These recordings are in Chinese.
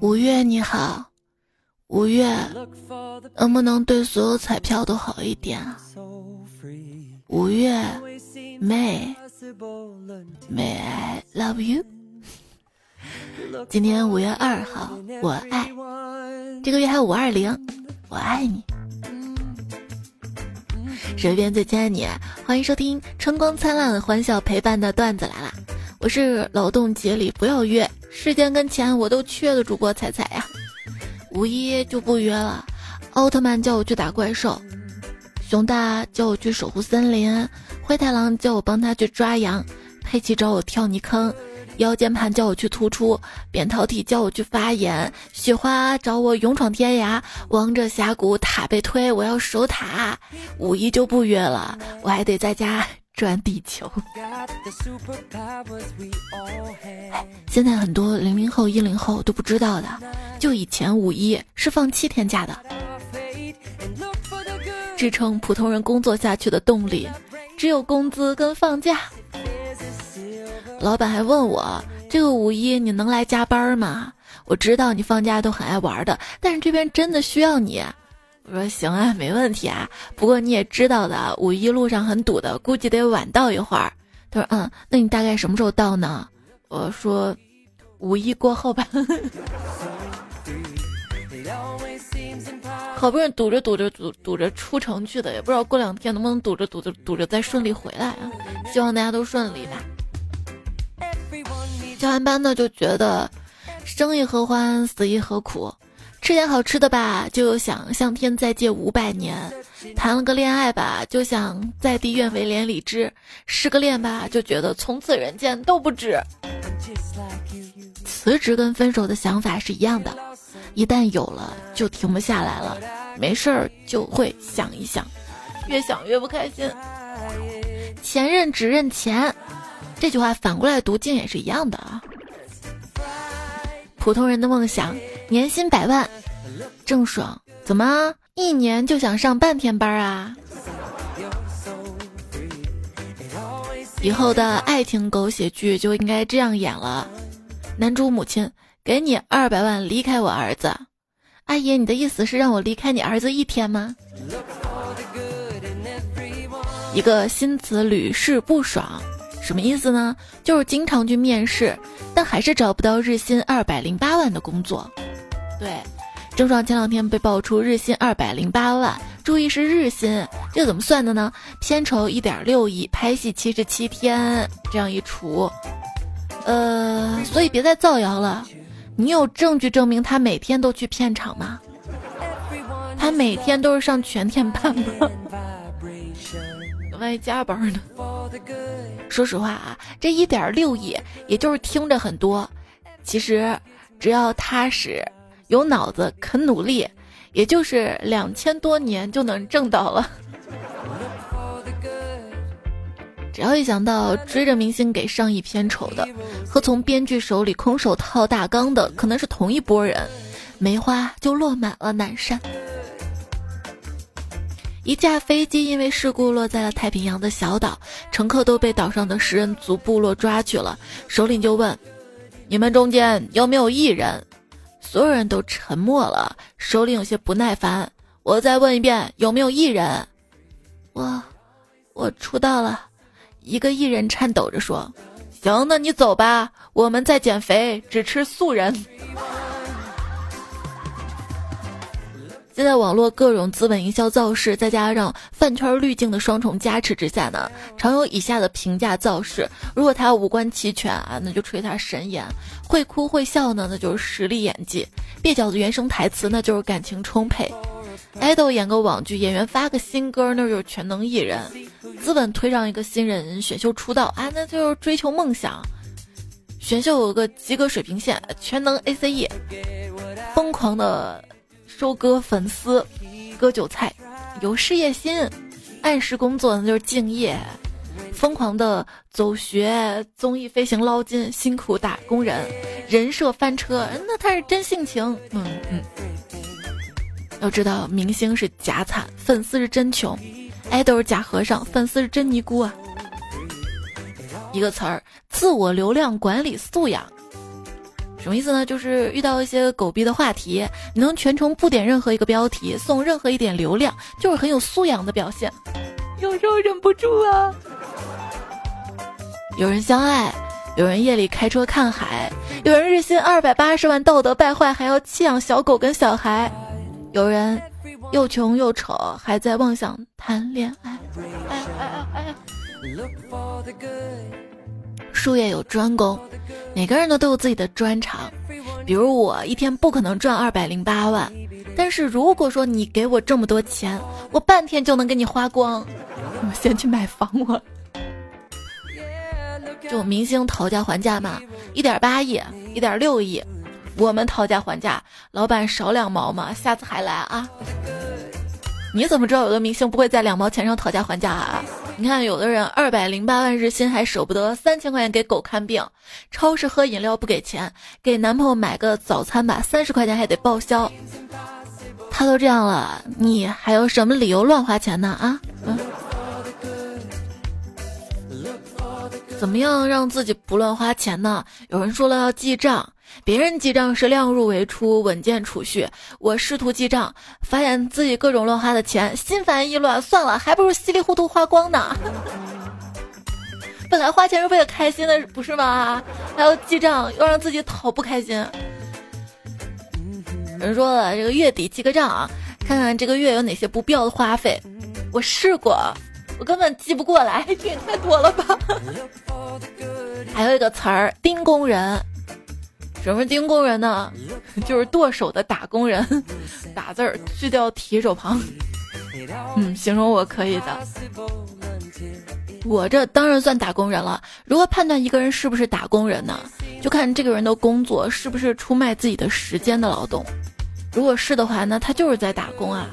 五月你好，五月，能不能对所有彩票都好一点啊？五月，May，May I love you？今天五月二号，我爱。这个月还有五二零，我爱你。身边最亲爱的你，欢迎收听春光灿烂、欢笑陪伴的段子来了。我是劳动节里不要约，时间跟钱我都缺的主播彩彩呀。五一就不约了，奥特曼叫我去打怪兽，熊大叫我去守护森林，灰太狼叫我帮他去抓羊，佩奇找我跳泥坑。腰间盘叫我去突出，扁桃体叫我去发言，雪花找我勇闯天涯，王者峡谷塔被推，我要守塔。五一就不约了，我还得在家转地球。现在很多零零后、一零后都不知道的，就以前五一是放七天假的，支撑普通人工作下去的动力，只有工资跟放假。老板还问我：“这个五一你能来加班吗？”我知道你放假都很爱玩的，但是这边真的需要你。我说：“行啊，没问题啊。不过你也知道的，五一路上很堵的，估计得晚到一会儿。”他说：“嗯，那你大概什么时候到呢？”我说：“五一过后吧。”好不容易堵着堵着堵堵着出城去的，也不知道过两天能不能堵着堵着堵着再顺利回来啊！希望大家都顺利吧。教完班呢，就觉得生亦何欢，死亦何苦。吃点好吃的吧，就想向天再借五百年；谈了个恋爱吧，就想在地愿为连理枝；失个恋吧，就觉得从此人间都不值。辞职跟分手的想法是一样的，一旦有了就停不下来了，没事儿就会想一想，越想越不开心。前任只认钱。这句话反过来读，竟也是一样的啊！普通人的梦想，年薪百万，郑爽怎么一年就想上半天班啊？以后的爱情狗血剧就应该这样演了：男主母亲给你二百万离开我儿子，阿姨，你的意思是让我离开你儿子一天吗？一个新词屡试不爽。什么意思呢？就是经常去面试，但还是找不到日薪二百零八万的工作。对，郑爽前两天被爆出日薪二百零八万，注意是日薪，这怎么算的呢？片酬一点六亿，拍戏七十七天，这样一除，呃，所以别再造谣了。你有证据证明他每天都去片场吗？他每天都是上全天班吗？万一加班呢？说实话啊，这一点六亿，也就是听着很多，其实只要踏实、有脑子、肯努力，也就是两千多年就能挣到了。只要一想到追着明星给上亿片酬的，和从编剧手里空手套大纲的可能是同一拨人，梅花就落满了南山。一架飞机因为事故落在了太平洋的小岛，乘客都被岛上的食人族部落抓去了。首领就问：“你们中间有没有异人？”所有人都沉默了。首领有些不耐烦：“我再问一遍，有没有异人？”我，我出道了。一个艺人颤抖着说：“行，那你走吧，我们在减肥，只吃素人。”现在网络各种资本营销造势，再加上饭圈滤镜的双重加持之下呢，常有以下的评价造势：如果他五官齐全啊，那就吹他神颜；会哭会笑呢，那就是实力演技；蹩脚的原声台词，那就是感情充沛；爱豆演个网剧，演员发个新歌，那就是全能艺人；资本推上一个新人选秀出道啊，那就是追求梦想；选秀有个及格水平线，全能 A C E；疯狂的。收割粉丝，割韭菜，有事业心，按时工作那就是敬业，疯狂的走学综艺飞行捞金，辛苦打工人，人设翻车，那他是真性情。嗯嗯，要知道明星是假惨，粉丝是真穷，爱豆是假和尚，粉丝是真尼姑啊。一个词儿：自我流量管理素养。什么意思呢？就是遇到一些狗逼的话题，你能全程不点任何一个标题，送任何一点流量，就是很有素养的表现。有时候忍不住啊。有人相爱，有人夜里开车看海，有人日薪二百八十万道德败坏还要弃养小狗跟小孩，有人又穷又丑还在妄想谈恋爱。哎哎哎哎！术业有专攻。每个人呢都有自己的专长，比如我一天不可能赚二百零八万，但是如果说你给我这么多钱，我半天就能给你花光。我先去买房我。就明星讨价还价嘛，一点八亿，一点六亿，我们讨价还价，老板少两毛嘛，下次还来啊。你怎么知道有的明星不会在两毛钱上讨价还价啊？你看，有的人二百零八万日薪还舍不得三千块钱给狗看病，超市喝饮料不给钱，给男朋友买个早餐吧，三十块钱还得报销。他都这样了，你还有什么理由乱花钱呢？啊？嗯。怎么样让自己不乱花钱呢？有人说了要记账。别人记账是量入为出、稳健储蓄，我试图记账，发现自己各种乱花的钱，心烦意乱。算了，还不如稀里糊涂花光呢。本来花钱是为了开心的，不是吗？还要记账，又让自己讨不开心。人说了，这个月底记个账啊，看看这个月有哪些不必要的花费。我试过，我根本记不过来，这 也太多了吧。还有一个词儿，盯工人。什么丁工人呢？就是剁手的打工人，打字儿去掉提手旁。嗯，形容我可以的。我这当然算打工人了。如何判断一个人是不是打工人呢？就看这个人的工作是不是出卖自己的时间的劳动。如果是的话，那他就是在打工啊。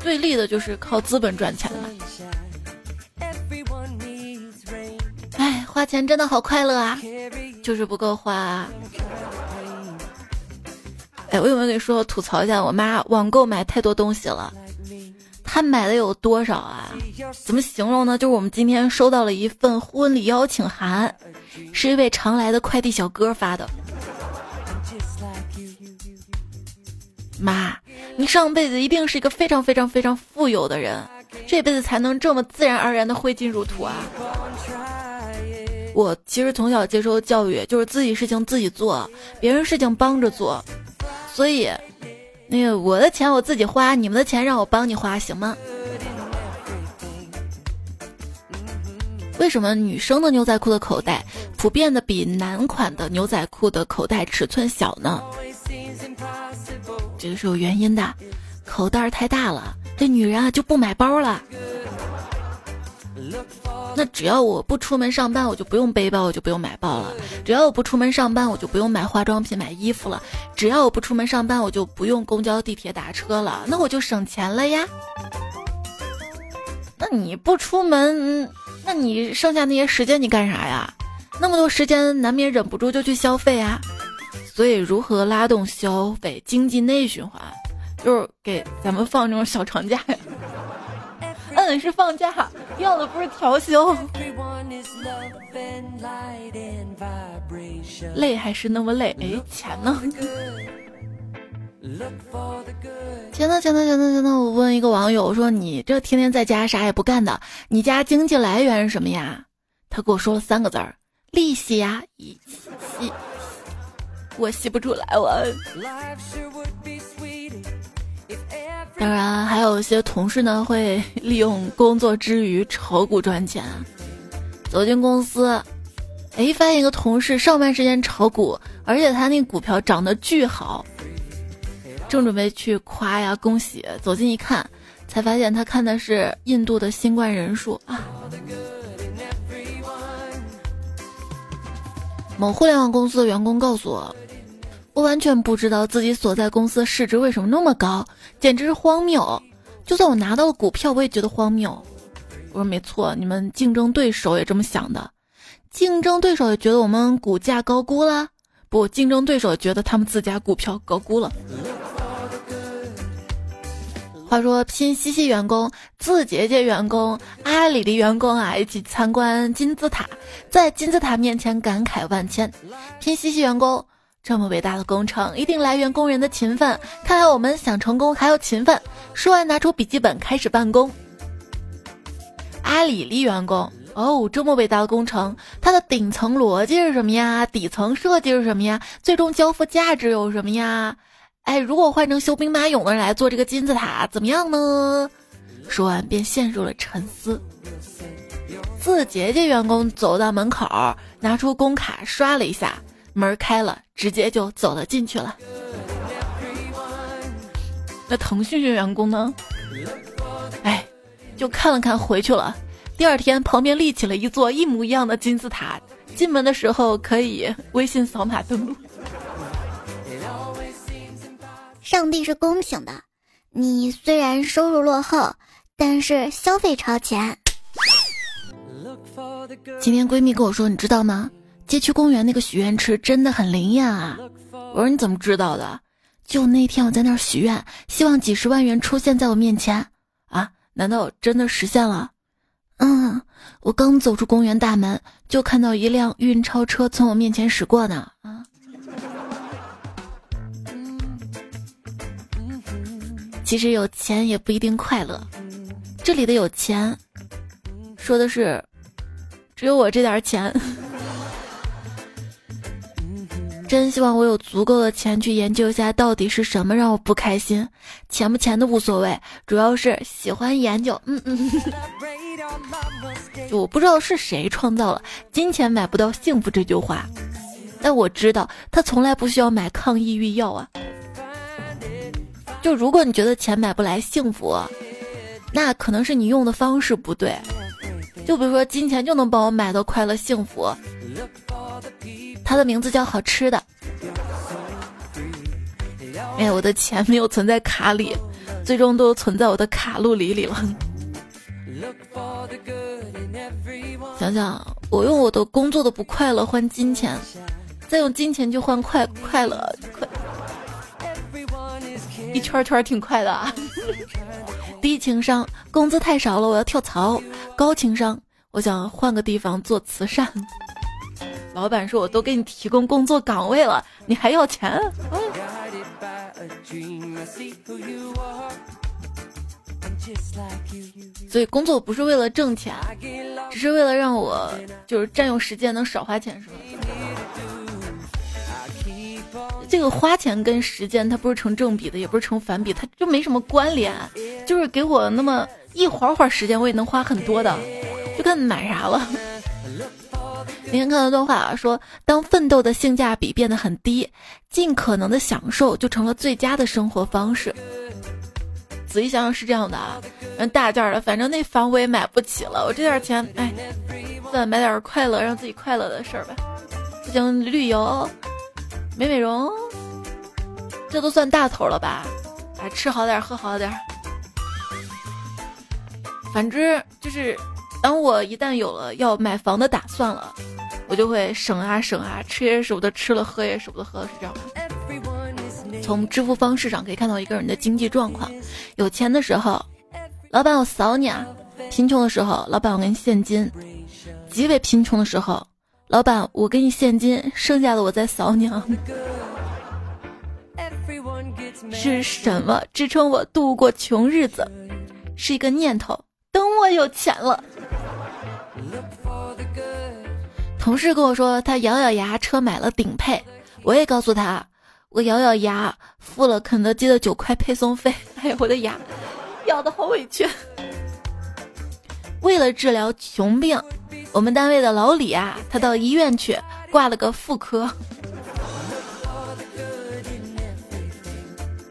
对立的就是靠资本赚钱的。哎，花钱真的好快乐啊！就是不够花。哎，我有没有跟你说吐槽一下？我妈网购买太多东西了。她买的有多少啊？怎么形容呢？就是我们今天收到了一份婚礼邀请函，是一位常来的快递小哥发的。妈，你上辈子一定是一个非常非常非常富有的人，这辈子才能这么自然而然的挥金如土啊！我其实从小接受教育就是自己事情自己做，别人事情帮着做，所以，那个我的钱我自己花，你们的钱让我帮你花，行吗？为什么女生的牛仔裤的口袋普遍的比男款的牛仔裤的口袋尺寸小呢？这个是有原因的，口袋太大了，这女人啊就不买包了。那只要我不出门上班，我就不用背包，我就不用买包了；只要我不出门上班，我就不用买化妆品、买衣服了；只要我不出门上班，我就不用公交、地铁打车了。那我就省钱了呀。那你不出门，那你剩下那些时间你干啥呀？那么多时间，难免忍不住就去消费啊。所以，如何拉动消费、经济内循环，就是给咱们放这种小长假呀。嗯，是放假，要的不是调休。累还是那么累，哎，钱呢？钱呢？钱呢？钱呢？钱呢？我问一个网友，我说你这天天在家啥也不干的，你家经济来源是什么呀？他给我说了三个字儿：利息呀，一息，我吸不出来，我。当然，还有一些同事呢，会利用工作之余炒股赚钱。走进公司，哎，发现一个同事上班时间炒股，而且他那股票涨得巨好。正准备去夸呀，恭喜，走近一看，才发现他看的是印度的新冠人数啊。某互联网公司的员工告诉我。我完全不知道自己所在公司市值为什么那么高，简直是荒谬。就算我拿到了股票，我也觉得荒谬。我说没错，你们竞争对手也这么想的，竞争对手也觉得我们股价高估了。不，竞争对手觉得他们自家股票高估了。话说，拼夕夕员工、字节节员工、阿里的员工啊，一起参观金字塔，在金字塔面前感慨万千。拼夕夕员工这么伟大的工程，一定来源工人的勤奋。看来我们想成功还要勤奋。说完，拿出笔记本开始办公。阿里的员工哦，这么伟大的工程，它的顶层逻辑是什么呀？底层设计是什么呀？最终交付价值有什么呀？哎，如果换成修兵马俑的人来做这个金字塔，怎么样呢？说完便陷入了沉思。字节节员工走到门口，拿出工卡刷了一下，门开了，直接就走了进去了。那腾讯的员工呢？哎，就看了看回去了。第二天旁边立起了一座一模一样的金字塔，进门的时候可以微信扫码登录。上帝是公平的，你虽然收入落后，但是消费超前。今天闺蜜跟我说，你知道吗？街区公园那个许愿池真的很灵验啊！我说你怎么知道的？就那天我在那儿许愿，希望几十万元出现在我面前啊！难道真的实现了？嗯，我刚走出公园大门，就看到一辆运钞车从我面前驶过呢。啊！其实有钱也不一定快乐。这里的有钱，说的是只有我这点钱。真希望我有足够的钱去研究一下到底是什么让我不开心。钱不钱的无所谓，主要是喜欢研究。嗯嗯。就 我不知道是谁创造了“金钱买不到幸福”这句话，但我知道他从来不需要买抗抑郁药啊。就如果你觉得钱买不来幸福，那可能是你用的方式不对。就比如说金钱就能帮我买到快乐幸福，它的名字叫好吃的。哎，我的钱没有存在卡里，最终都存在我的卡路里里了。想想我用我的工作的不快乐换金钱，再用金钱去换快快乐快。一圈圈挺快的啊！低情商，工资太少了，我要跳槽。高情商，我想换个地方做慈善。老板说：“我都给你提供工作岗位了，你还要钱？”所以工作不是为了挣钱，只是为了让我就是占用时间能少花钱，是吗？这个花钱跟时间它不是成正比的，也不是成反比，它就没什么关联。就是给我那么一会儿会儿时间，我也能花很多的，就看买啥了。今天看到段话说，当奋斗的性价比变得很低，尽可能的享受就成了最佳的生活方式。仔细想想是这样的啊，大件儿的，反正那房我也买不起了，我这点钱，哎，算买点快乐，让自己快乐的事儿吧。不行，旅游。美美容，这都算大头了吧？哎，吃好点，喝好点。反之，就是当我一旦有了要买房的打算了，我就会省啊省啊，吃也舍不得吃了，喝也舍不得喝，是这样吗？从支付方式上可以看到一个人的经济状况。有钱的时候，老板我扫你啊；贫穷的时候，老板我给你现金；极为贫穷的时候。老板，我给你现金，剩下的我再扫你啊。是什么支撑我度过穷日子？是一个念头。等我有钱了。同事跟我说，他咬咬牙，车买了顶配。我也告诉他，我咬咬牙，付了肯德基的九块配送费。哎呀，我的牙，咬的好委屈。为了治疗穷病。我们单位的老李啊，他到医院去挂了个妇科。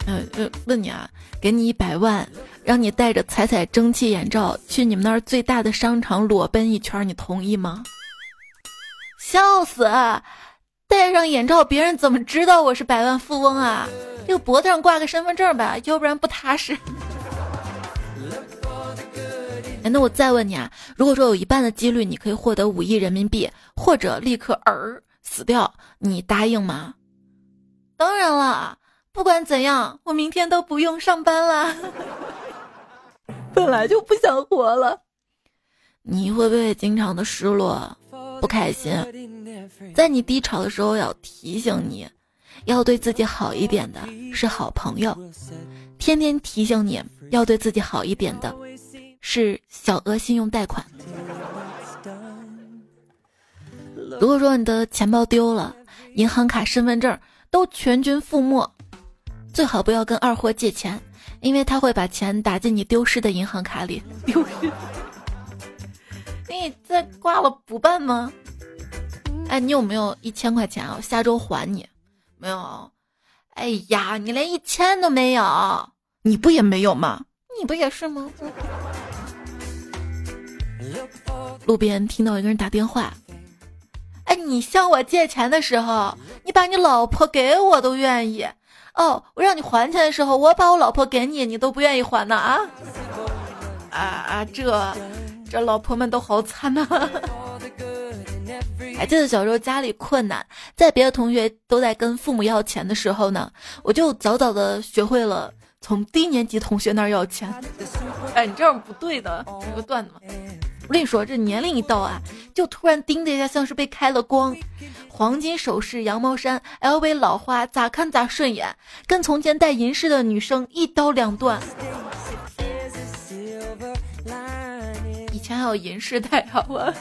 嗯嗯，问你啊，给你一百万，让你带着彩彩蒸汽眼罩去你们那儿最大的商场裸奔一圈，你同意吗？笑死！戴上眼罩，别人怎么知道我是百万富翁啊？这个脖子上挂个身份证吧，要不然不踏实。哎，那我再问你啊，如果说有一半的几率你可以获得五亿人民币，或者立刻儿死掉，你答应吗？当然了，不管怎样，我明天都不用上班了。本来就不想活了。你会不会经常的失落、不开心？在你低潮的时候，要提醒你，要对自己好一点的是好朋友；天天提醒你要对自己好一点的是小额信用贷款。如果说你的钱包丢了，银行卡、身份证都全军覆没，最好不要跟二货借钱，因为他会把钱打进你丢失的银行卡里。丢失？你这挂了不办吗？哎，你有没有一千块钱啊？我下周还你。没有。哎呀，你连一千都没有，你不也没有吗？你不也是吗？路边听到一个人打电话。哎，你向我借钱的时候，你把你老婆给我都愿意。哦，我让你还钱的时候，我把我老婆给你，你都不愿意还呢啊？啊啊，这这老婆们都好惨呐！还记得小时候家里困难，在别的同学都在跟父母要钱的时候呢，我就早早的学会了从低年级同学那儿要钱。哎，你这样不对的，有个段子嘛。我跟你说，这年龄一到啊，就突然叮的一下，像是被开了光。黄金首饰、羊毛衫、LV 老花，咋看咋顺眼，跟从前戴银饰的女生一刀两断。以前还有银饰戴，好吧？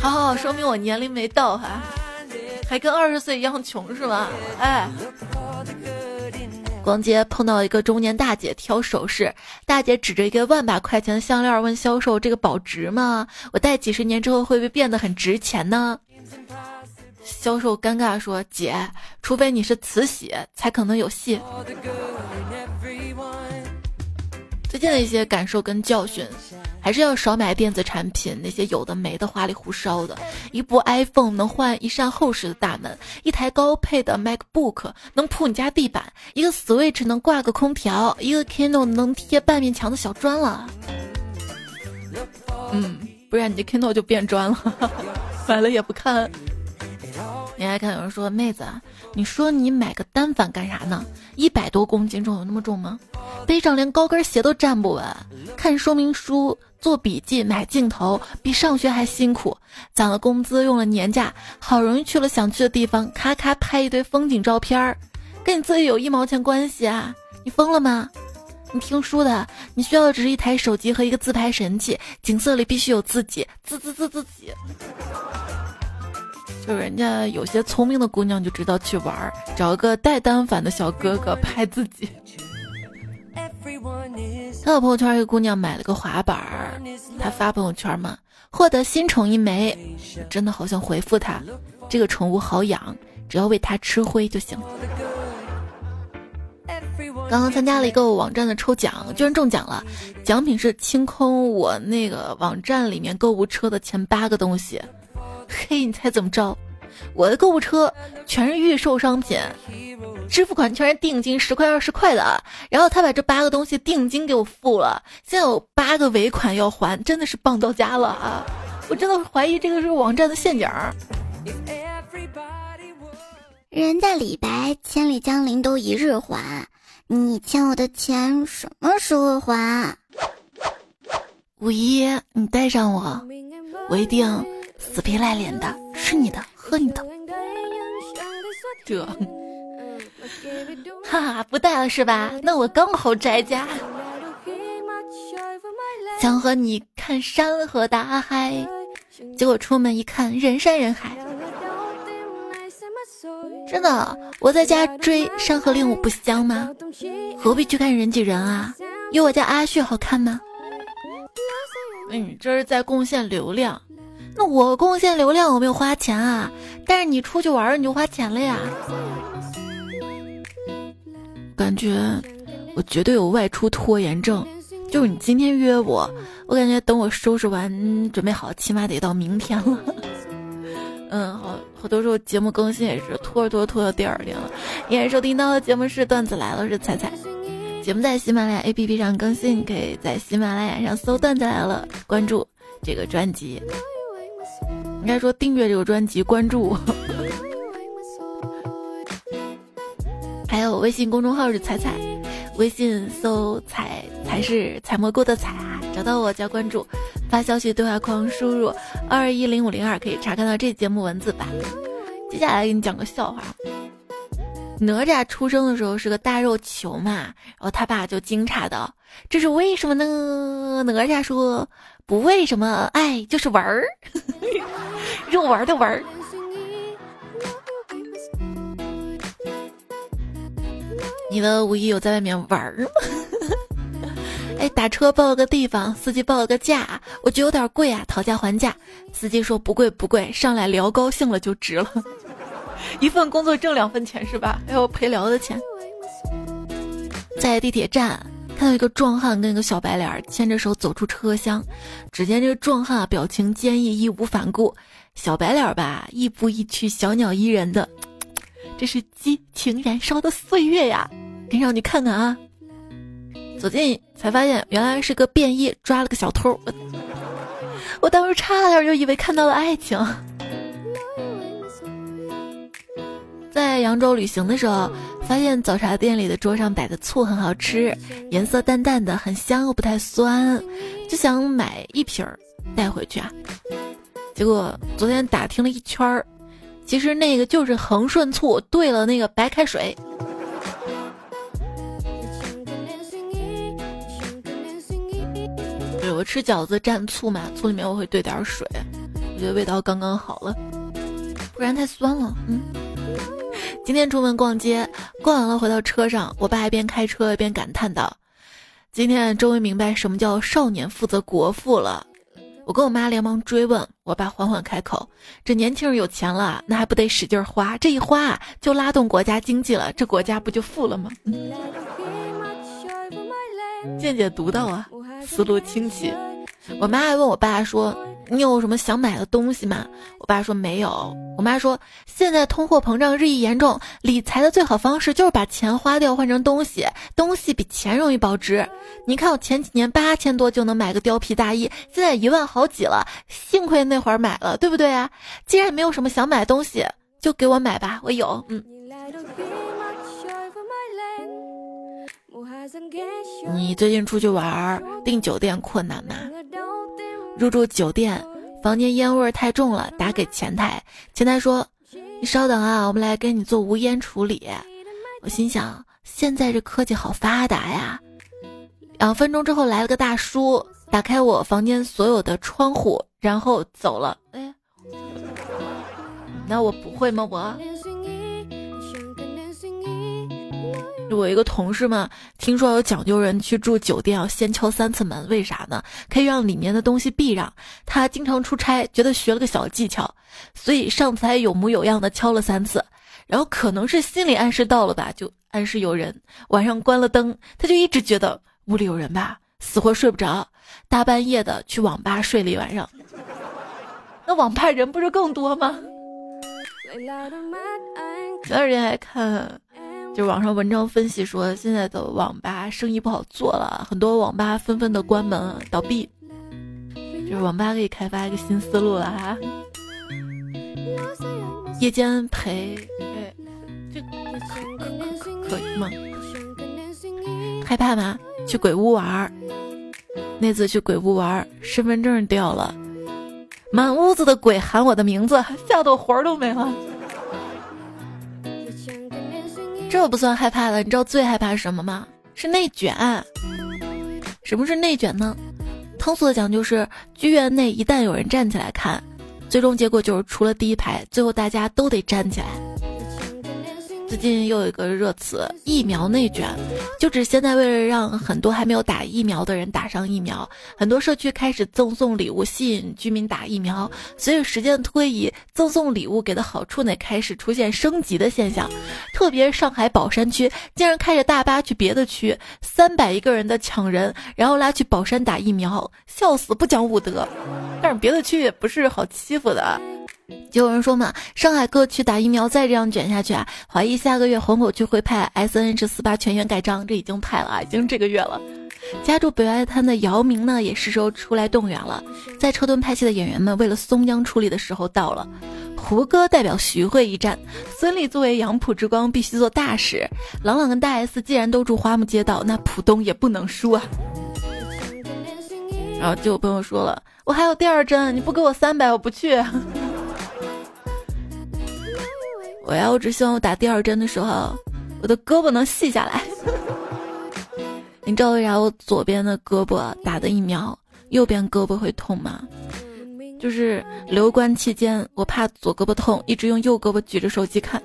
好好好，说明我年龄没到哈，还跟二十岁一样穷是吧？哎。逛街碰到一个中年大姐挑首饰，大姐指着一个万把块钱的项链问销售：“这个保值吗？我戴几十年之后会不会变得很值钱呢？”销售尴尬说：“姐，除非你是慈禧，才可能有戏。”最近的一些感受跟教训。还是要少买电子产品，那些有的没的、花里胡哨的。一部 iPhone 能换一扇厚实的大门，一台高配的 MacBook 能铺你家地板，一个 Switch 能挂个空调，一个 Kindle 能贴半面墙的小砖了。嗯，不然你的 Kindle 就变砖了，买了也不看。你还看有人说妹子，你说你买个单反干啥呢？一百多公斤重有那么重吗？背上连高跟鞋都站不稳，看说明书。做笔记、买镜头比上学还辛苦，攒了工资，用了年假，好容易去了想去的地方，咔咔拍一堆风景照片儿，跟你自己有一毛钱关系啊？你疯了吗？你听书的，你需要的只是一台手机和一个自拍神器，景色里必须有自己，自自自自己。就人家有些聪明的姑娘就知道去玩儿，找个带单反的小哥哥拍自己。他的朋友圈，一个姑娘买了个滑板儿，她发朋友圈嘛，获得新宠一枚，真的好想回复她，这个宠物好养，只要喂它吃灰就行。刚刚参加了一个网站的抽奖，居然中奖了，奖品是清空我那个网站里面购物车的前八个东西。嘿，你猜怎么着？我的购物车全是预售商品。支付款全是定金十块二十块的，然后他把这八个东西定金给我付了，现在有八个尾款要还，真的是棒到家了啊！我真的怀疑这个是网站的陷阱。人家李白千里江陵都一日还，你欠我的钱什么时候还？五一你带上我，我一定死皮赖脸的吃你的喝你的。这。哈哈，不带了是吧？那我刚好宅家。想和你看山河大海，结果出门一看人山人海。真的，我在家追《山河令》，我不香吗？何必去看人挤人啊？有我家阿旭好看吗？嗯，这是在贡献流量。那我贡献流量，我没有花钱啊。但是你出去玩你就花钱了呀。感觉我绝对有外出拖延症，就是你今天约我，我感觉等我收拾完准备好，起码得到明天了。嗯，好，好多时候节目更新也是拖着拖着拖到第二天了。依然收听到的节目是段子来了，是彩彩。节目在喜马拉雅 APP 上更新，你可以在喜马拉雅上搜段子来了，关注这个专辑。应该说订阅这个专辑，关注我。还有微信公众号是彩彩，微信搜“彩才是采蘑菇的采啊！找到我加关注，发消息对话框输入二一零五零二可以查看到这节目文字版。接下来给你讲个笑话。哪吒出生的时候是个大肉球嘛，然后他爸就惊诧道：“这是为什么呢？”哪吒说：“不为什么，爱就是玩儿，肉玩的玩儿。”你的五一有在外面玩儿吗？哎，打车报了个地方，司机报了个价，我觉得有点贵啊，讨价还价，司机说不贵不贵，上来聊高兴了就值了。一份工作挣两份钱是吧？还有陪聊的钱。在地铁站看到一个壮汉跟一个小白脸牵着手走出车厢，只见这个壮汉表情坚毅，义无反顾；小白脸吧，亦步亦趋，小鸟依人的。这是激情燃烧的岁月呀！跟上去看看啊。走近才发现，原来是个便衣抓了个小偷。我当时差点就以为看到了爱情。在扬州旅行的时候，发现早茶店里的桌上摆的醋很好吃，颜色淡淡的，很香又不太酸，就想买一瓶儿带回去啊。结果昨天打听了一圈儿，其实那个就是恒顺醋兑了那个白开水。对我吃饺子蘸醋嘛，醋里面我会兑点水，我觉得味道刚刚好了，不然太酸了。嗯。今天出门逛街，逛完了回到车上，我爸一边开车一边感叹道：“今天终于明白什么叫少年负责国富了。”我跟我妈连忙追问，我爸缓缓开口：“这年轻人有钱了，那还不得使劲花？这一花就拉动国家经济了，这国家不就富了吗？”见解独到啊，思路清奇。我妈还问我爸说。你有什么想买的东西吗？我爸说没有。我妈说现在通货膨胀日益严重，理财的最好方式就是把钱花掉换成东西，东西比钱容易保值。你看我前几年八千多就能买个貂皮大衣，现在一万好几了，幸亏那会儿买了，对不对啊？既然没有什么想买的东西，就给我买吧，我有。嗯。你最近出去玩订酒店困难吗？入住酒店，房间烟味太重了，打给前台。前台说：“你稍等啊，我们来给你做无烟处理。”我心想，现在这科技好发达呀。两分钟之后来了个大叔，打开我房间所有的窗户，然后走了。哎，那我不会吗？我。我一个同事嘛，听说有讲究人去住酒店要先敲三次门，为啥呢？可以让里面的东西避让。他经常出差，觉得学了个小技巧，所以上次还有模有样的敲了三次。然后可能是心理暗示到了吧，就暗示有人。晚上关了灯，他就一直觉得屋里有人吧，死活睡不着，大半夜的去网吧睡了一晚上。那网吧人不是更多吗？前段时间还看。就网上文章分析说，现在的网吧生意不好做了，很多网吧纷纷的关门倒闭。就是网吧可以开发一个新思路了哈，夜间陪，哎，这可可可以吗？害怕吗？去鬼屋玩儿那次去鬼屋玩儿身份证掉了，满屋子的鬼喊我的名字，吓得我魂儿都没了。这不算害怕了，你知道最害怕什么吗？是内卷。什么是内卷呢？通俗的讲就是，剧院内一旦有人站起来看，最终结果就是除了第一排，最后大家都得站起来。最近又有一个热词“疫苗内卷”，就指现在为了让很多还没有打疫苗的人打上疫苗，很多社区开始赠送礼物吸引居民打疫苗。随着时间推移，赠送礼物给的好处呢开始出现升级的现象。特别上海宝山区竟然开着大巴去别的区，三百一个人的抢人，然后拉去宝山打疫苗，笑死不讲武德。但是别的区也不是好欺负的。就有人说嘛，上海各区打疫苗再这样卷下去啊，怀疑下个月虹口区会派 S N H 四八全员盖章，这已经派了啊，已经这个月了。家住北外滩的姚明呢，也是时候出来动员了。在车墩拍戏的演员们为了松江出力的时候到了。胡歌代表徐汇一战，孙俪作为杨浦之光必须做大使。朗朗跟大 S 既然都住花木街道，那浦东也不能输啊。然后就有朋友说了，我还有第二针，你不给我三百，我不去。我呀，我只希望我打第二针的时候，我的胳膊能细下来。你知道为啥我左边的胳膊打的疫苗，右边胳膊会痛吗？就是留观期间，我怕左胳膊痛，一直用右胳膊举着手机看。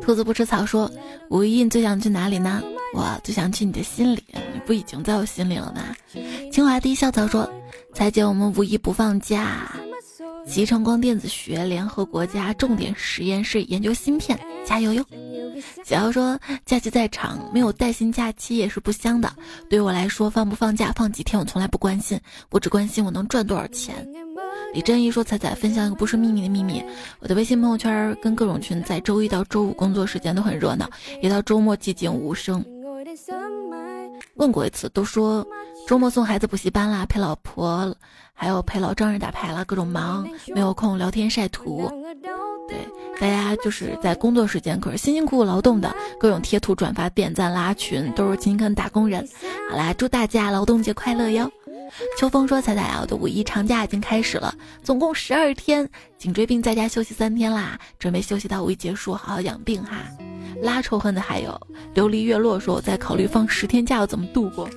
兔子不吃草说：“五一你最想去哪里呢？我最想去你的心里，你不已经在我心里了吗？”清华第一校草说：“彩姐，我们五一不放假。”集成光电子学联合国家重点实验室研究芯片，加油哟！小妖说：“假期再长，没有带薪假期也是不香的。对于我来说，放不放假、放几天，我从来不关心，我只关心我能赚多少钱。”李珍一说：“彩彩，分享一个不是秘密的秘密，我的微信朋友圈跟各种群在周一到周五工作时间都很热闹，一到周末寂静无声。问过一次，都说周末送孩子补习班啦，陪老婆。”还有陪老丈人打牌啦，各种忙，没有空聊天晒图。对，大家就是在工作时间，可是辛辛苦苦劳动的，各种贴图、转发、点赞、拉群，都是勤恳打工人。好啦，祝大家劳动节快乐哟！秋风说：“彩彩啊，我的五一长假已经开始了，总共十二天，颈椎病在家休息三天啦，准备休息到五一结束，好好养病哈。”拉仇恨的还有琉璃月落说：“我在考虑放十天假要怎么度过。”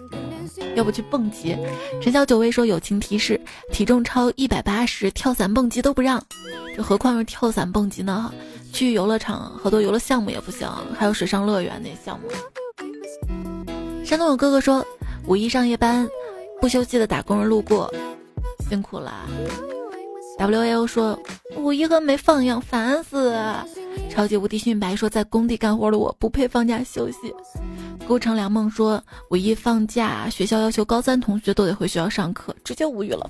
要不去蹦极？陈小九威说友情提示：体重超一百八十，跳伞蹦极都不让，这何况是跳伞蹦极呢？去游乐场，好多游乐项目也不行，还有水上乐园那项目。山东有哥哥说，五一上夜班，不休息的打工人路过，辛苦了。W A O 说，五一和没放一样，烦死。超级无敌迅白说，在工地干活的我不配放假休息。孤城良梦说：“五一放假，学校要求高三同学都得回学校上课，直接无语了。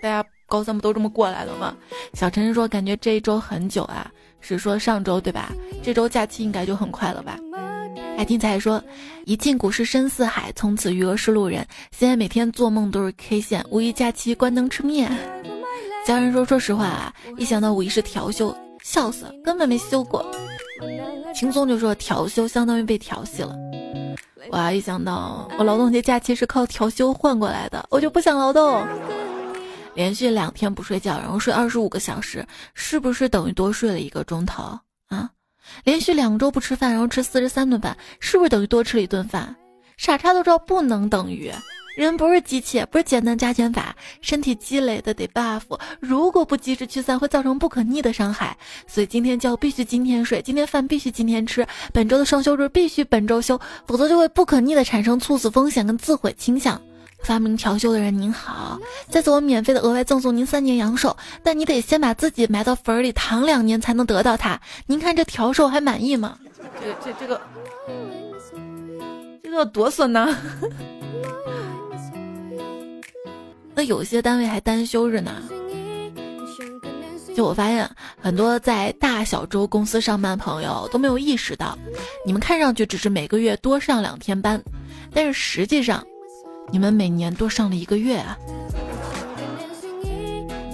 大家高三不都这么过来的吗？”小陈说：“感觉这一周很久啊，是说上周对吧？这周假期应该就很快了吧？”爱听彩说：“一进股市深似海，从此余额是路人。现在每天做梦都是 K 线，五一假期关灯吃面。”家人说：“说实话啊，一想到五一是调休，笑死，根本没休过。”轻松就说调休相当于被调戏了，哇！一想到我劳动节假期是靠调休换过来的，我就不想劳动。连续两天不睡觉，然后睡二十五个小时，是不是等于多睡了一个钟头？连续两周不吃饭，然后吃四十三顿饭，是不是等于多吃了一顿饭？傻叉都知道不能等于。人不是机器，不是简单加减法，身体积累的得 buff。如果不及时驱散，会造成不可逆的伤害。所以今天觉必须今天睡，今天饭必须今天吃，本周的双休日必须本周休，否则就会不可逆的产生猝死风险跟自毁倾向。发明调休的人您好，在此我免费的额外赠送您三年阳寿，但你得先把自己埋到坟里躺两年才能得到它。您看这调寿还满意吗？这这这个这个多损呢！那有些单位还单休日呢。就我发现，很多在大小周公司上班朋友都没有意识到，你们看上去只是每个月多上两天班，但是实际上，你们每年多上了一个月啊。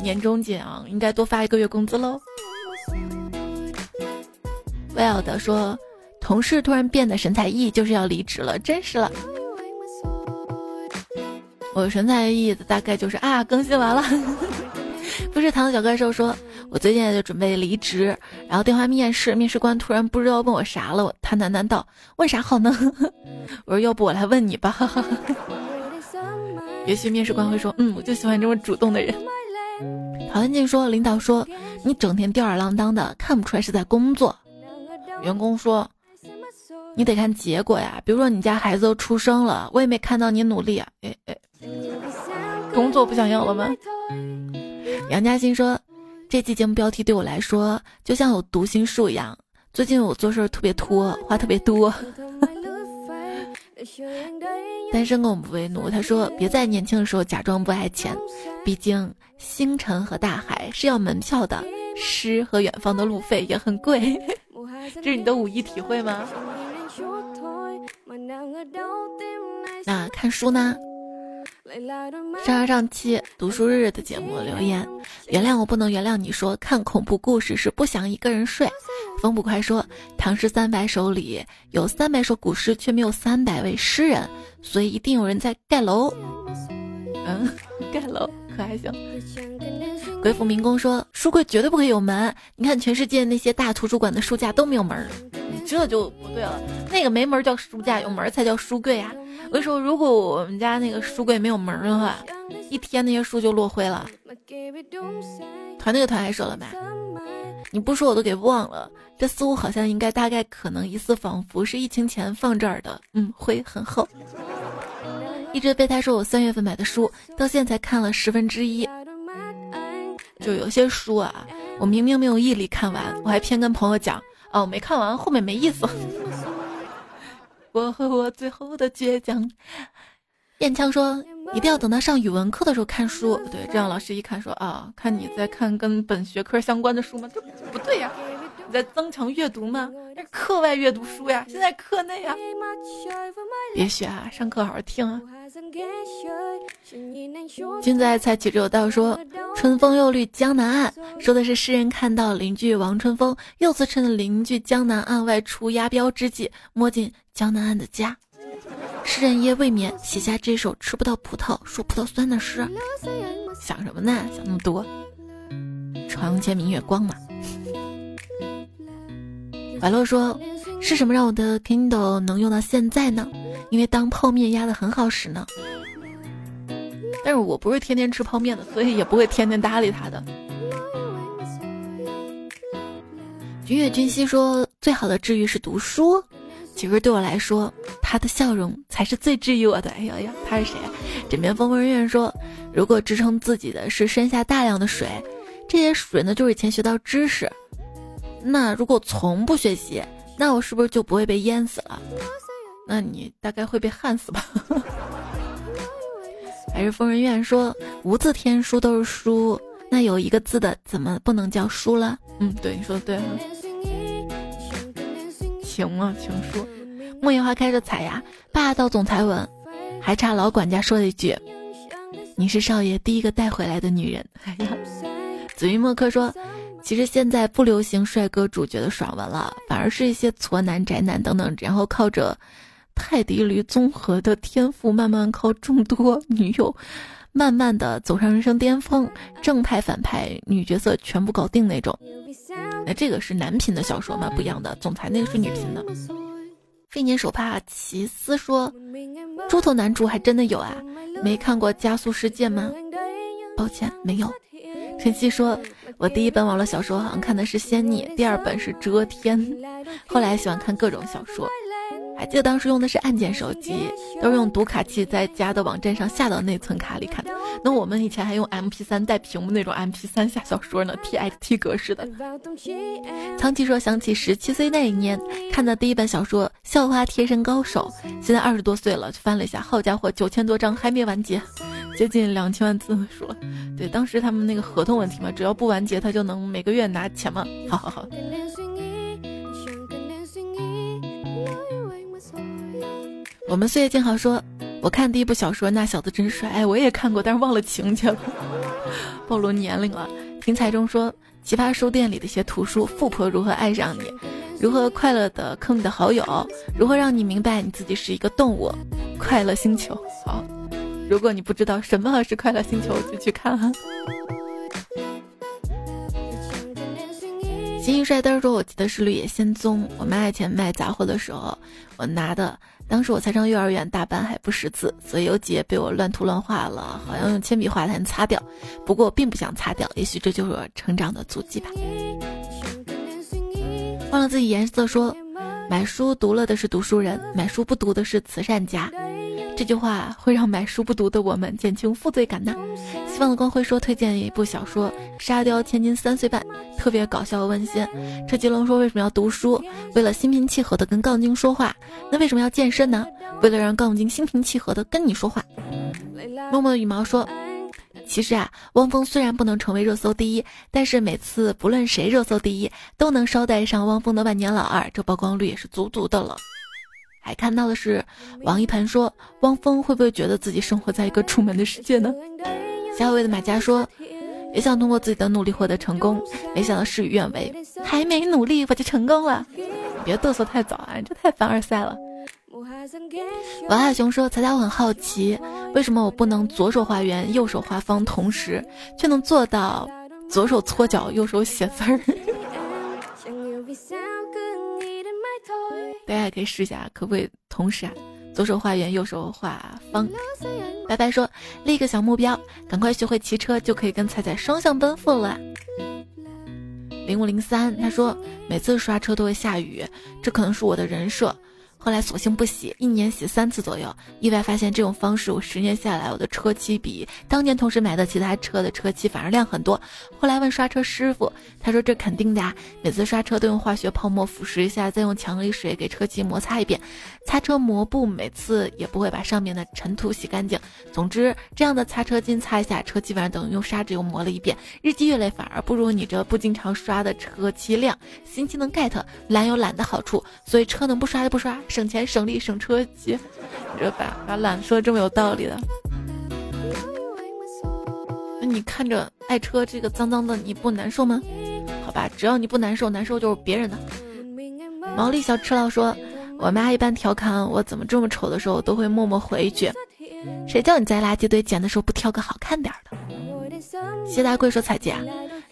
年终奖应该多发一个月工资喽。Well 的说，同事突然变得神采奕奕，就是要离职了，真是了。我神采奕奕的大概就是啊，更新完了。不是唐小怪兽说，我最近就准备离职，然后电话面试，面试官突然不知道问我啥了，他喃喃道：“问啥好呢？” 我说：“要不我来问你吧。”也许面试官会说：“嗯，我就喜欢这么主动的人。”陶文静说：“领导说你整天吊儿郎当的，看不出来是在工作。”员工说。你得看结果呀，比如说你家孩子都出生了，我也没看到你努力啊。哎哎，工作不想要了吗？杨嘉欣说，这期节目标题对我来说就像有读心术一样。最近我做事特别拖，话特别多。单身狗不为奴，他说别在年轻的时候假装不爱钱，毕竟星辰和大海是要门票的，诗和远方的路费也很贵。这是你的五一体会吗？那看书呢？上上上期读书日的节目留言，原谅我不能原谅你说看恐怖故事是不想一个人睡，风不快说，唐诗三百首里有三百首古诗，却没有三百位诗人，所以一定有人在盖楼。嗯，盖楼可还行。鬼斧民工说，书柜绝对不可以有门。你看全世界那些大图书馆的书架都没有门，你这就不对了。那个没门叫书架，有门才叫书柜啊。我跟你说，如果我们家那个书柜没有门的话，一天那些书就落灰了。团那个团还说了没？你不说我都给忘了，这似乎好像应该大概可能疑似仿佛是疫情前放这儿的，嗯，灰很厚。一直备胎说我三月份买的书，到现在才看了十分之一。就有些书啊，我明明没有毅力看完，我还偏跟朋友讲，哦，没看完，后面没意思。我和我最后的倔强。燕枪说。一定要等到上语文课的时候看书，对，这样老师一看说啊，看你在看跟本学科相关的书吗？这不对呀，你在增强阅读吗？那课外阅读书呀，现在课内啊，别学啊，上课好好听啊。君子爱财，取之有道，说春风又绿江南岸，说的是诗人看到邻居王春风又次趁着邻居江南岸外出押镖之际，摸进江南岸的家。诗人夜未眠，写下这首吃不到葡萄说葡萄酸的诗。想什么呢？想那么多。床前明月光嘛。白洛说：“是什么让我的 Kindle 能用到现在呢？因为当泡面压的很好使呢。但是我不是天天吃泡面的，所以也不会天天搭理它的。”君越君熙说：“最好的治愈是读书。”其实对我来说，他的笑容才是最治愈我的。哎呀呀，他是谁？枕边风人院说，如果支撑自己的是身下大量的水，这些水呢就是以前学到知识。那如果从不学习，那我是不是就不会被淹死了？那你大概会被旱死吧？还是疯人院说，无字天书都是书，那有一个字的怎么不能叫书了？嗯，对，你说的对。情啊，情书。木叶花开着采呀，霸道总裁吻，还差老管家说了一句：“你是少爷第一个带回来的女人。”哎呀，紫云墨客说：“其实现在不流行帅哥主角的爽文了，反而是一些矬男、宅男等等，然后靠着泰迪驴综合的天赋，慢慢靠众多女友，慢慢的走上人生巅峰，正派、反派、女角色全部搞定那种。”那这个是男频的小说吗？不一样的，总裁那个是女频的。飞年手帕奇思说：“猪头男主还真的有啊，没看过《加速世界》吗？”抱歉，没有。晨曦说：“我第一本网络小说好像看的是《仙逆》，第二本是《遮天》，后来喜欢看各种小说。”还记得当时用的是按键手机，都是用读卡器在家的网站上下到内存卡里看的。那我们以前还用 MP3 带屏幕那种 MP3 下小说呢，TXT 格式的。苍崎说想起十七岁那一年看的第一本小说《校花贴身高手》，现在二十多岁了，翻了一下，好家伙，九千多章还没完结，接近两千万字数了。对，当时他们那个合同问题嘛，只要不完结，他就能每个月拿钱嘛。好好好。我们岁月静好说，我看第一部小说《那小子真帅》，哎，我也看过，但是忘了情节了，暴露年龄了。听彩中说，奇葩书店里的一些图书，富婆如何爱上你，如何快乐的坑你的好友，如何让你明白你自己是一个动物，快乐星球。好，如果你不知道什么是快乐星球，就去看哈。新一帅灯说，我记得是绿野仙踪，我妈以前卖杂货的时候，我拿的。当时我才上幼儿园大班，还不识字，所以有几页被我乱涂乱画了，好像用铅笔画才能擦掉。不过我并不想擦掉，也许这就是我成长的足迹吧。忘了自己颜色说，买书读了的是读书人，买书不读的是慈善家。这句话会让买书不读的我们减轻负罪感呢。希望的光辉说推荐一部小说《沙雕千金三岁半》，特别搞笑温馨。车吉龙说为什么要读书？为了心平气和的跟杠精说话。那为什么要健身呢？为了让杠精心平气和的跟你说话。默默的羽毛说，其实啊，汪峰虽然不能成为热搜第一，但是每次不论谁热搜第一，都能捎带上汪峰的万年老二，这曝光率也是足足的了。还看到的是，王一盆说：“汪峰会不会觉得自己生活在一个出门的世界呢？”小伟的买家说：“也想通过自己的努力获得成功，没想到事与愿违。还没努力我就成功了。别嘚瑟太早啊，这太凡尔赛了。王海雄说：“彩彩，我很好奇，为什么我不能左手画圆，右手画方，同时却能做到左手搓脚，右手写字儿？” 大家也可以试一下，可不可以同时啊？左手画圆，右手画方。白白说立个小目标，赶快学会骑车，就可以跟菜菜双向奔赴了。零五零三他说每次刷车都会下雨，这可能是我的人设。后来索性不洗，一年洗三次左右。意外发现这种方式，我十年下来，我的车漆比当年同时买的其他车的车漆反而亮很多。后来问刷车师傅，他说这肯定的啊，每次刷车都用化学泡沫腐蚀一下，再用强力水给车漆摩擦一遍。擦车抹布每次也不会把上面的尘土洗干净。总之，这样的擦车巾擦一下，车基本上等于用砂纸又磨了一遍。日积月累，反而不如你这不经常刷的车漆亮。新技能 get，懒有懒的好处，所以车能不刷就不刷。省钱省力省车机，这把把懒说的这么有道理的。那你看着爱车这个脏脏的，你不难受吗？好吧，只要你不难受，难受就是别人的。毛利小吃佬说，我妈一般调侃我怎么这么丑的时候，都会默默回一句：“谁叫你在垃圾堆捡的时候不挑个好看点的？”谢大贵说：“彩姐，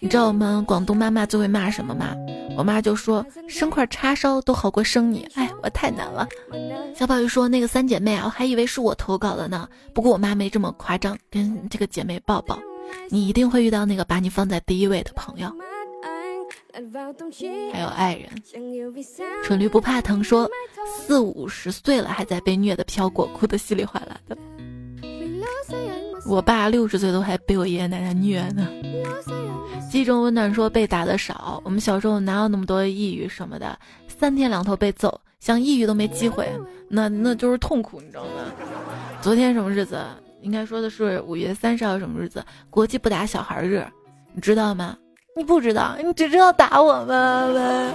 你知道我们广东妈妈最会骂什么吗？”我妈就说生块叉烧都好过生你，哎，我太难了。小宝玉说那个三姐妹啊，我还以为是我投稿的呢。不过我妈没这么夸张，跟这个姐妹抱抱，你一定会遇到那个把你放在第一位的朋友，还有爱人。蠢驴不怕疼说四五十岁了还在被虐的飘过，哭得稀里哗啦的。我爸六十岁都还被我爷爷奶奶虐呢。记忆中温暖说被打的少，我们小时候哪有那么多抑郁什么的，三天两头被揍，想抑郁都没机会，那那就是痛苦，你知道吗？昨天什么日子？应该说的是五月三十号什么日子？国际不打小孩日，你知道吗？你不知道，你只知道打我们。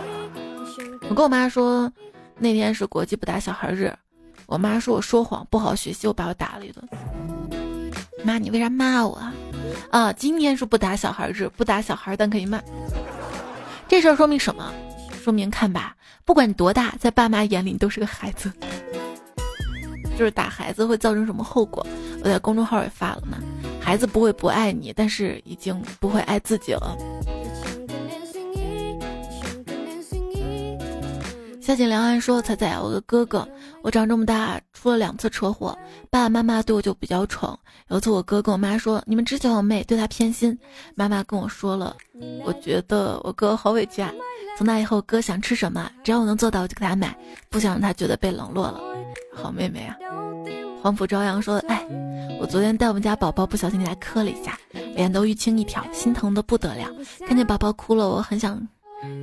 我跟我妈说，那天是国际不打小孩日，我妈说我说谎，不好学习，我把我打了一顿。妈，你为啥骂我啊？啊，今天是不打小孩日，不打小孩，但可以骂。这事儿说明什么？说明看吧，不管多大，在爸妈眼里你都是个孩子。就是打孩子会造成什么后果？我在公众号也发了嘛。孩子不会不爱你，但是已经不会爱自己了。夏景良安说：“彩彩，我的哥哥，我长这么大出了两次车祸，爸爸妈妈对我就比较宠。有次我哥跟我妈说，你们只喜欢我妹，对她偏心。妈妈跟我说了，我觉得我哥好委屈啊。从那以后，哥想吃什么，只要我能做到，我就给他买，不想让他觉得被冷落了。好妹妹啊。”黄浦朝阳说：“哎，我昨天带我们家宝宝不小心给他磕了一下，脸都淤青一条，心疼的不得了。看见宝宝哭了，我很想。”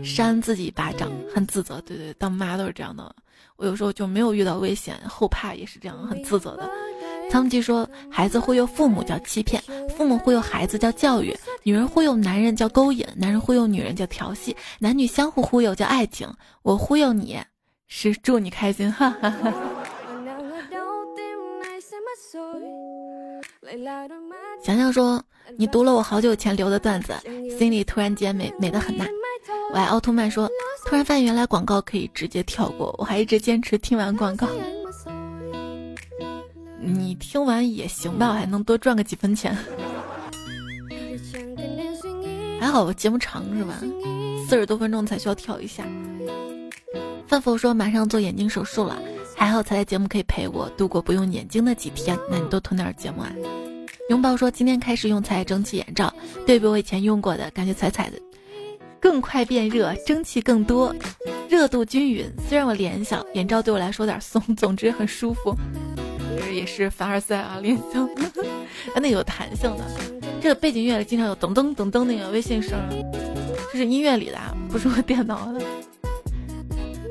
扇自己一巴掌，很自责。对对，当妈都是这样的。我有时候就没有遇到危险，后怕也是这样，很自责的。苍吉说，孩子忽悠父母叫欺骗，父母忽悠孩子叫教育，女人忽悠男人叫勾引，男人忽悠女人叫调戏，男女相互忽悠叫爱情。我忽悠你是祝你开心，哈哈哈。想想说，你读了我好久前留的段子，心里突然间美美的很呐。爱奥特曼说，突然发现原来广告可以直接跳过，我还一直坚持听完广告。你听完也行吧，我还能多赚个几分钱。还好我节目长是吧？四十多分钟才需要跳一下。范否说马上做眼睛手术了，还好彩彩节目可以陪我度过不用眼睛的几天。那你多囤点节目啊。拥抱说今天开始用彩蒸汽眼罩，对比我以前用过的感觉，彩彩的。更快变热，蒸汽更多，热度均匀。虽然我脸小，眼罩对我来说有点松，总之很舒服。这也是凡尔赛啊，脸小，啊，那有弹性的。这个背景音乐里经常有噔噔噔噔那个微信声，这是音乐里的，不是我电脑的。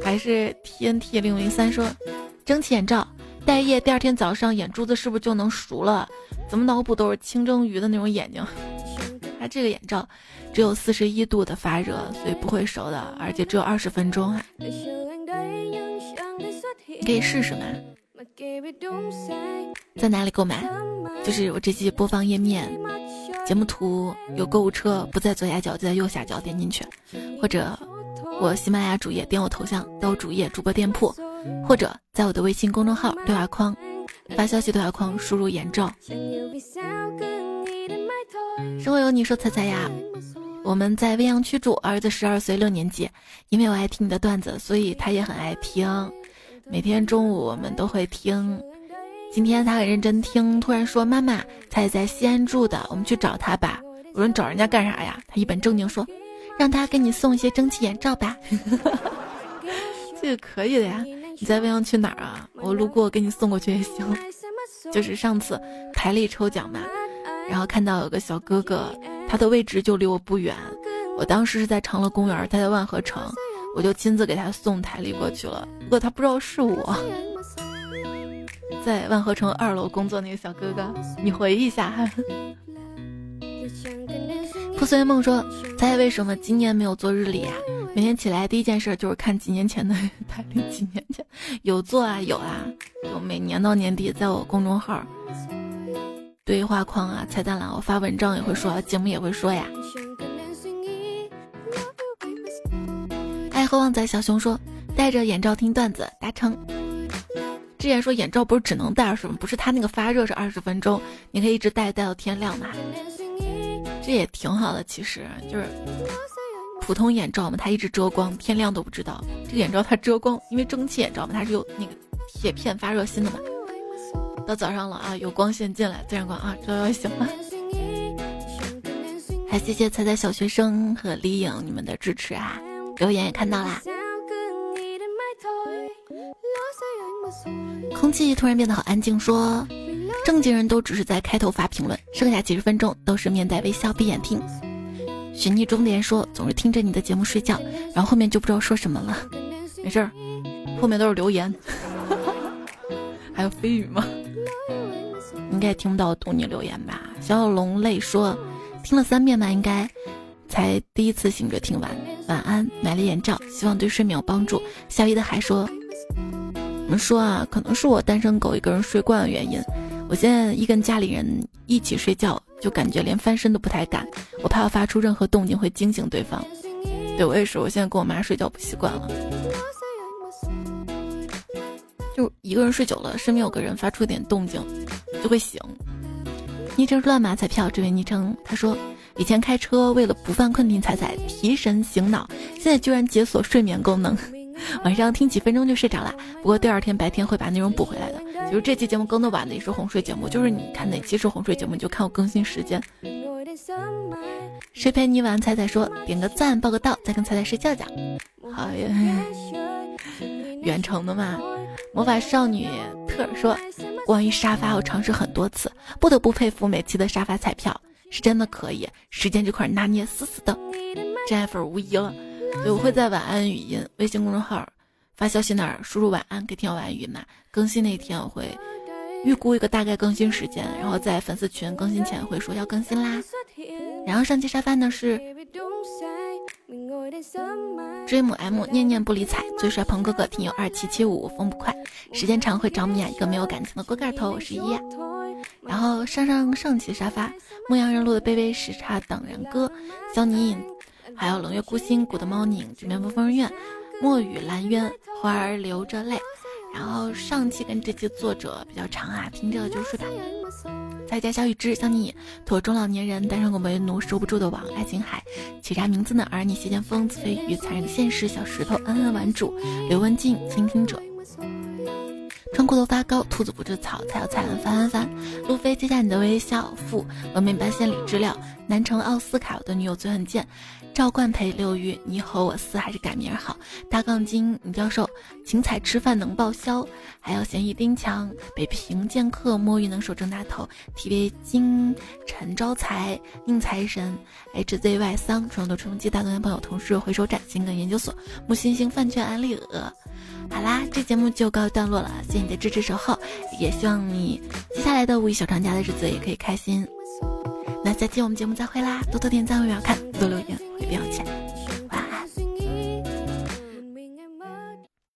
还是 TNT 零零三说，蒸汽眼罩戴夜，第二天早上眼珠子是不是就能熟了？怎么脑补都是清蒸鱼的那种眼睛。它这个眼罩只有四十一度的发热，所以不会熟的，而且只有二十分钟啊！你可以试试吗？在哪里购买？就是我这期播放页面，节目图有购物车，不在左下角就在右下角，点进去，或者我喜马拉雅主页点我头像到主页主播店铺，或者在我的微信公众号对话框发消息对话框输入眼罩。生活有你说彩彩呀，我们在未央区住，儿子十二岁六年级，因为我爱听你的段子，所以他也很爱听，每天中午我们都会听。今天他很认真听，突然说：“妈妈，他也在西安住的，我们去找他吧。”我说：“你找人家干啥呀？”他一本正经说：“让他给你送一些蒸汽眼罩吧。”这个可以的呀。你在未央去哪儿啊？我路过给你送过去也行。就是上次台历抽奖嘛，然后看到有个小哥哥，他的位置就离我不远。我当时是在长乐公园，他在万和城，我就亲自给他送台历过去了。不过他不知道是我。在万和城二楼工作那个小哥哥，你回忆一下。破碎梦说：“猜为什么今年没有做日历呀？每天起来第一件事就是看几年前的 台历，几年前有做啊，有啊，就每年到年底，在我公众号对话框啊、菜单栏，我发文章也会说，节目也会说呀。”爱喝旺仔小熊说：“戴着眼罩听段子，达成。”之前说眼罩不是只能戴二十分钟，不是它那个发热是二十分钟，你可以一直戴戴到天亮嘛。这也挺好的，其实就是普通眼罩嘛，它一直遮光，天亮都不知道。这个眼罩它遮光，因为蒸汽眼罩嘛，它是有那个铁片发热芯的嘛。到早上了啊，有光线进来，自然光啊，这就行了。还谢谢彩彩小学生和李颖你们的支持啊，留言也看到啦。空气突然变得好安静，说正经人都只是在开头发评论，剩下几十分钟都是面带微笑闭眼听。寻觅中年说总是听着你的节目睡觉，然后后面就不知道说什么了。没事儿，后面都是留言，还有飞语吗？应该听不到读你留言吧？小小龙泪说听了三遍吧，应该才第一次醒着听完。晚安，买了眼罩，希望对睡眠有帮助。小姨的还说。我们说啊，可能是我单身狗一个人睡惯的原因。我现在一跟家里人一起睡觉，就感觉连翻身都不太敢，我怕我发出任何动静会惊醒对方。对我也是，我现在跟我妈睡觉不习惯了，就一个人睡久了，身边有个人发出一点动静，就会醒。昵称乱码彩票，这位昵称他说，以前开车为了不犯困听彩彩提神醒脑，现在居然解锁睡眠功能。晚上听几分钟就睡着了，不过第二天白天会把内容补回来的。就是这期节目更的晚的也是哄睡节目，就是你看哪期是哄睡节目，你就看我更新时间。谁陪你晚？彩彩说点个赞，报个到，再跟彩彩睡觉觉。好呀，远程的嘛。魔法少女特尔说，关于沙发我尝试很多次，不得不佩服每期的沙发彩票是真的可以，时间这块拿捏死死的，真爱粉无疑了。对，我会在晚安语音微信公众号发消息那儿输入晚安，给听晚安语音嘛。更新那天我会预估一个大概更新时间，然后在粉丝群更新前会说要更新啦。然后上期沙发呢是追母 M 念念不理睬最帅鹏哥哥听友二七七五风不快时间长会找米娅一个没有感情的锅盖头我是一。然后上上上期沙发牧羊人录的卑微时差等人歌肖妮影。还有冷月孤星、古的猫拧、纸面风风院、墨雨蓝渊、花儿流着泪。然后上期跟这期作者比较长啊，听着就睡吧。再加小雨之，想你，托中老年人，单身狗为奴，收不住的网，爱情海，起啥名字呢？而你谢剑锋、子飞鱼、残忍的现实，小石头，恩恩玩主，刘文静，倾听者。穿过头发高，兔子不吃草，才要菜饭翻翻翻。路飞接下你的微笑，负峨眉半仙里知了，南城奥斯卡，我的女友最很贱。赵冠培、刘玉，你吼我四还是改名好？大杠精，女教授，请彩吃饭能报销。还有嫌疑丁强，北平剑客，摸鱼能手正大头。TV 金陈招财，宁财神，HZY 桑，传统的吹风机，大东男朋友，同事，回收站，金梗研究所，木星星，饭圈，安利鹅。好啦，这节目就告一段落了，谢谢你的支持守候，也希望你接下来的五一小长假的日子也可以开心。那下期我们节目再会啦，多多点赞，我要看，多留言，我也不要钱。